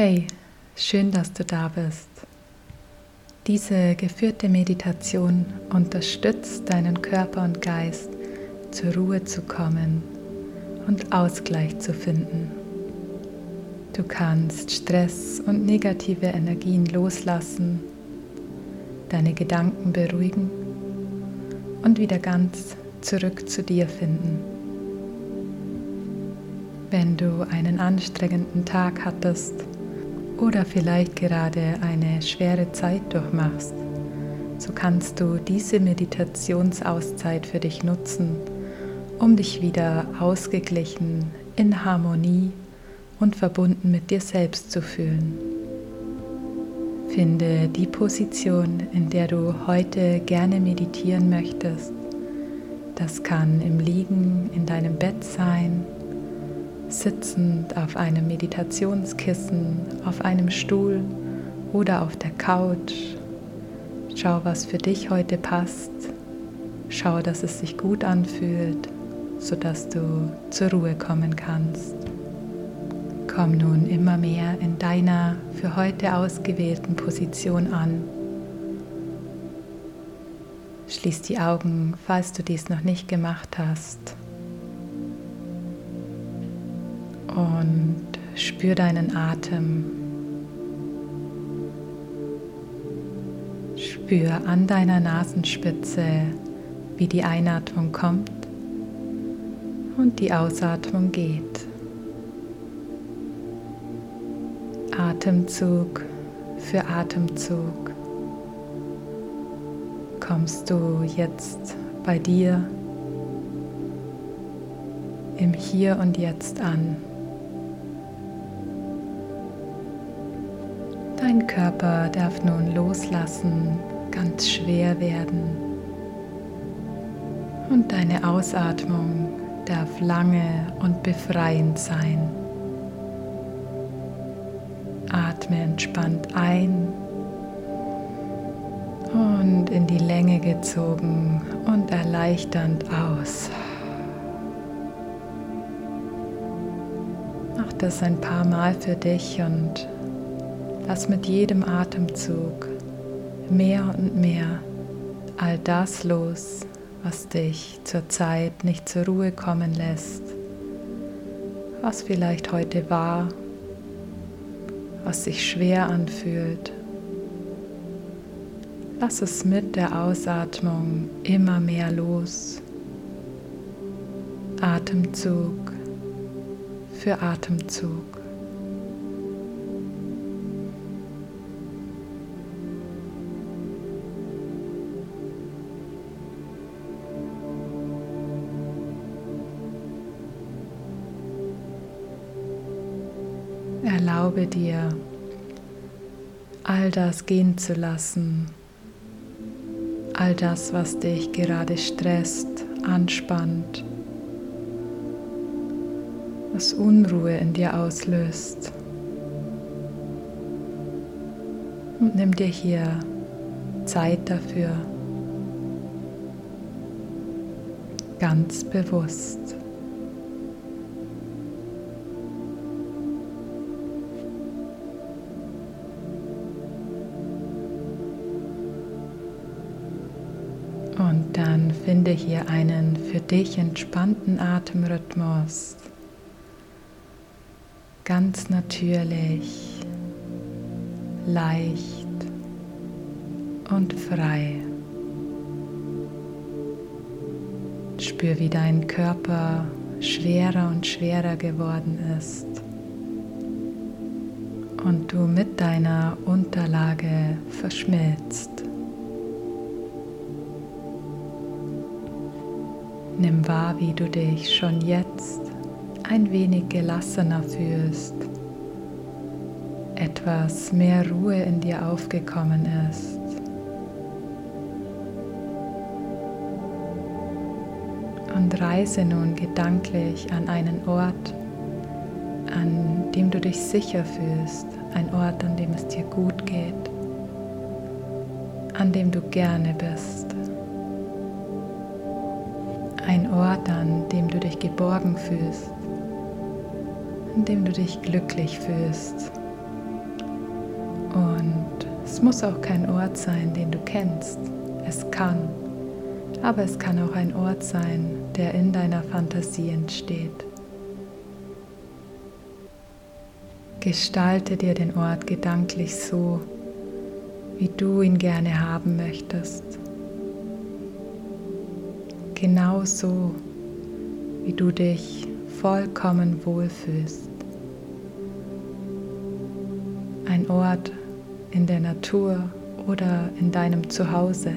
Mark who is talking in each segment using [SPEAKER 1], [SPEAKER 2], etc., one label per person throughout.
[SPEAKER 1] Hey, schön, dass du da bist. Diese geführte Meditation unterstützt deinen Körper und Geist, zur Ruhe zu kommen und Ausgleich zu finden. Du kannst Stress und negative Energien loslassen, deine Gedanken beruhigen und wieder ganz zurück zu dir finden. Wenn du einen anstrengenden Tag hattest, oder vielleicht gerade eine schwere Zeit durchmachst, so kannst du diese Meditationsauszeit für dich nutzen, um dich wieder ausgeglichen, in Harmonie und verbunden mit dir selbst zu fühlen. Finde die Position, in der du heute gerne meditieren möchtest. Das kann im Liegen in deinem Bett sein sitzend auf einem Meditationskissen, auf einem Stuhl oder auf der Couch. Schau, was für dich heute passt. Schau, dass es sich gut anfühlt, sodass du zur Ruhe kommen kannst. Komm nun immer mehr in deiner für heute ausgewählten Position an. Schließ die Augen, falls du dies noch nicht gemacht hast. Und spür deinen Atem. Spür an deiner Nasenspitze, wie die Einatmung kommt und die Ausatmung geht. Atemzug für Atemzug kommst du jetzt bei dir im Hier und Jetzt an. Dein Körper darf nun loslassen, ganz schwer werden. Und deine Ausatmung darf lange und befreiend sein. Atme entspannt ein und in die Länge gezogen und erleichternd aus. Mach das ein paar Mal für dich und Lass mit jedem Atemzug mehr und mehr all das los, was dich zurzeit nicht zur Ruhe kommen lässt, was vielleicht heute war, was sich schwer anfühlt. Lass es mit der Ausatmung immer mehr los. Atemzug für Atemzug. Erlaube dir, all das gehen zu lassen, all das, was dich gerade stresst, anspannt, was Unruhe in dir auslöst. Und nimm dir hier Zeit dafür, ganz bewusst. Finde hier einen für dich entspannten Atemrhythmus. Ganz natürlich, leicht und frei. Spür, wie dein Körper schwerer und schwerer geworden ist und du mit deiner Unterlage verschmilzt. Nimm wahr, wie du dich schon jetzt ein wenig gelassener fühlst, etwas mehr Ruhe in dir aufgekommen ist. Und reise nun gedanklich an einen Ort, an dem du dich sicher fühlst, ein Ort, an dem es dir gut geht, an dem du gerne bist. Ein Ort, an dem du dich geborgen fühlst, an dem du dich glücklich fühlst, Und es muss auch kein Ort sein, den du kennst. Es kann. Aber es kann auch ein Ort sein, der in deiner Fantasie entsteht. Gestalte dir den Ort gedanklich so, wie du ihn gerne haben möchtest. Genau so, wie du dich vollkommen wohlfühlst. Ein Ort in der Natur oder in deinem Zuhause.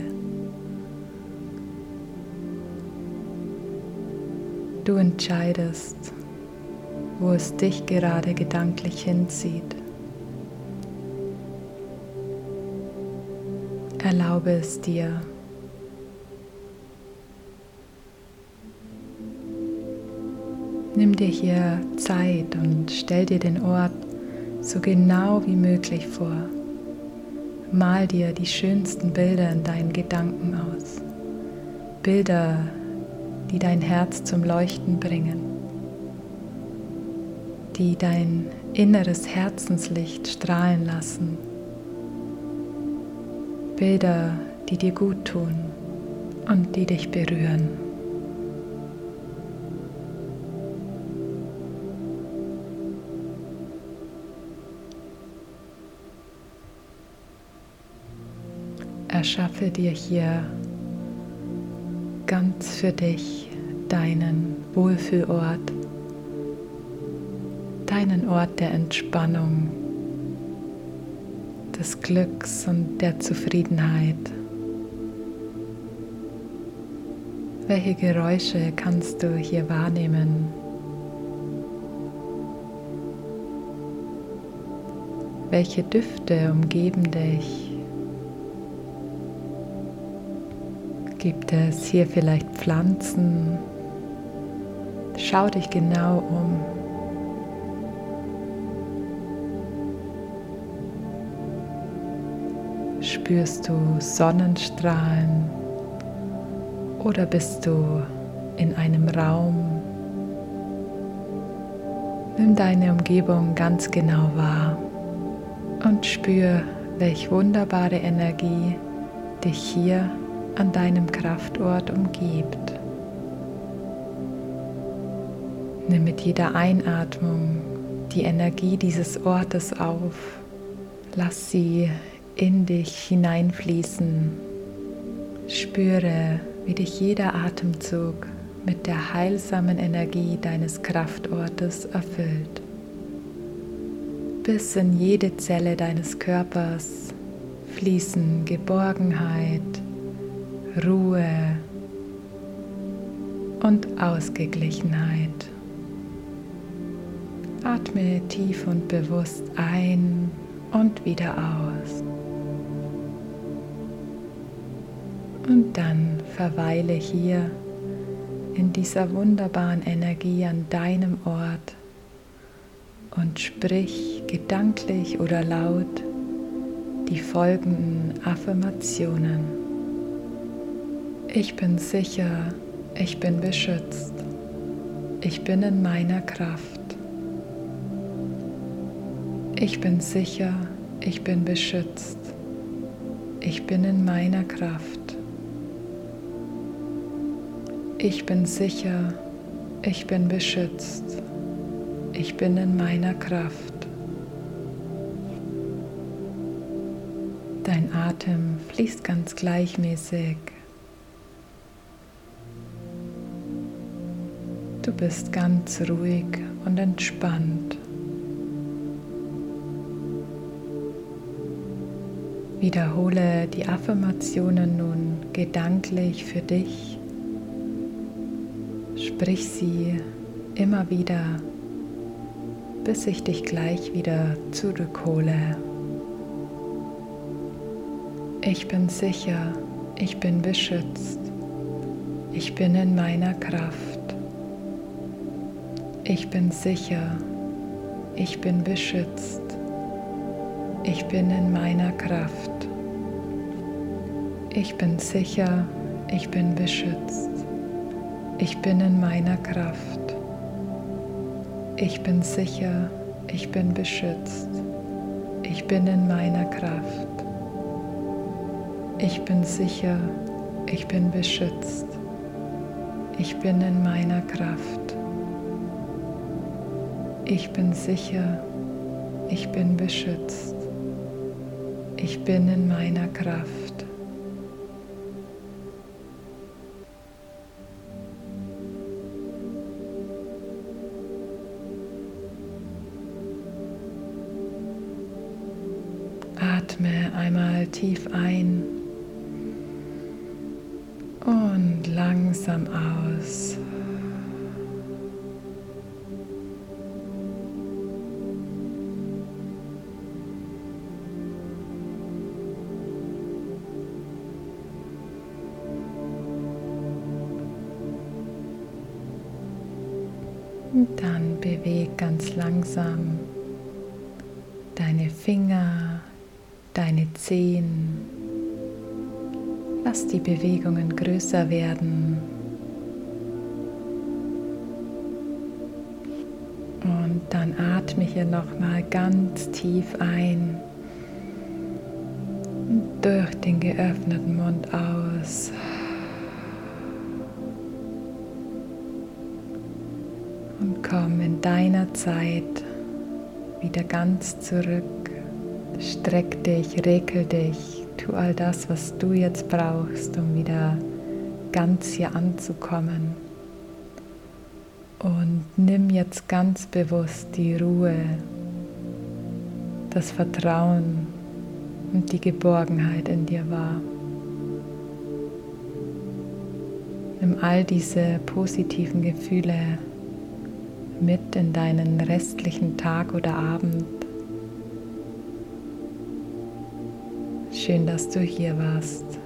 [SPEAKER 1] Du entscheidest, wo es dich gerade gedanklich hinzieht. Erlaube es dir. Nimm dir hier Zeit und stell dir den Ort so genau wie möglich vor. Mal dir die schönsten Bilder in deinen Gedanken aus. Bilder, die dein Herz zum Leuchten bringen, die dein inneres Herzenslicht strahlen lassen. Bilder, die dir gut tun und die dich berühren. Erschaffe dir hier ganz für dich deinen Wohlfühlort, deinen Ort der Entspannung, des Glücks und der Zufriedenheit. Welche Geräusche kannst du hier wahrnehmen? Welche Düfte umgeben dich? Gibt es hier vielleicht Pflanzen? Schau dich genau um. Spürst du Sonnenstrahlen oder bist du in einem Raum? Nimm deine Umgebung ganz genau wahr und spür, welch wunderbare Energie dich hier an deinem Kraftort umgibt. Nimm mit jeder Einatmung die Energie dieses Ortes auf. Lass sie in dich hineinfließen. Spüre, wie dich jeder Atemzug mit der heilsamen Energie deines Kraftortes erfüllt. Bis in jede Zelle deines Körpers fließen Geborgenheit, Ruhe und Ausgeglichenheit. Atme tief und bewusst ein und wieder aus. Und dann verweile hier in dieser wunderbaren Energie an deinem Ort und sprich gedanklich oder laut die folgenden Affirmationen. Ich bin sicher, ich bin beschützt. Ich bin in meiner Kraft. Ich bin sicher, ich bin beschützt. Ich bin in meiner Kraft. Ich bin sicher, ich bin beschützt. Ich bin in meiner Kraft. Dein Atem fließt ganz gleichmäßig Du bist ganz ruhig und entspannt. Wiederhole die Affirmationen nun gedanklich für dich. Sprich sie immer wieder, bis ich dich gleich wieder zurückhole. Ich bin sicher, ich bin beschützt, ich bin in meiner Kraft. Ich bin sicher, ich bin beschützt, ich bin in meiner Kraft. Ich bin sicher, ich bin beschützt, ich bin in meiner Kraft. Ich bin sicher, ich bin beschützt, Ich bin in meiner Kraft. Ich bin sicher. Ich bin beschützt. Ich bin in meiner Kraft. Ich bin sicher. Ich bin beschützt. Ich bin in meiner Kraft. Atme einmal tief ein und langsam aus. Dann beweg ganz langsam deine Finger, deine Zehen. Lass die Bewegungen größer werden. Und dann atme hier nochmal ganz tief ein. Durch den geöffneten Mund aus. In deiner Zeit wieder ganz zurück. Streck dich, regel dich, tu all das, was du jetzt brauchst, um wieder ganz hier anzukommen. Und nimm jetzt ganz bewusst die Ruhe, das Vertrauen und die Geborgenheit in dir wahr. Nimm all diese positiven Gefühle mit in deinen restlichen Tag oder Abend. Schön, dass du hier warst.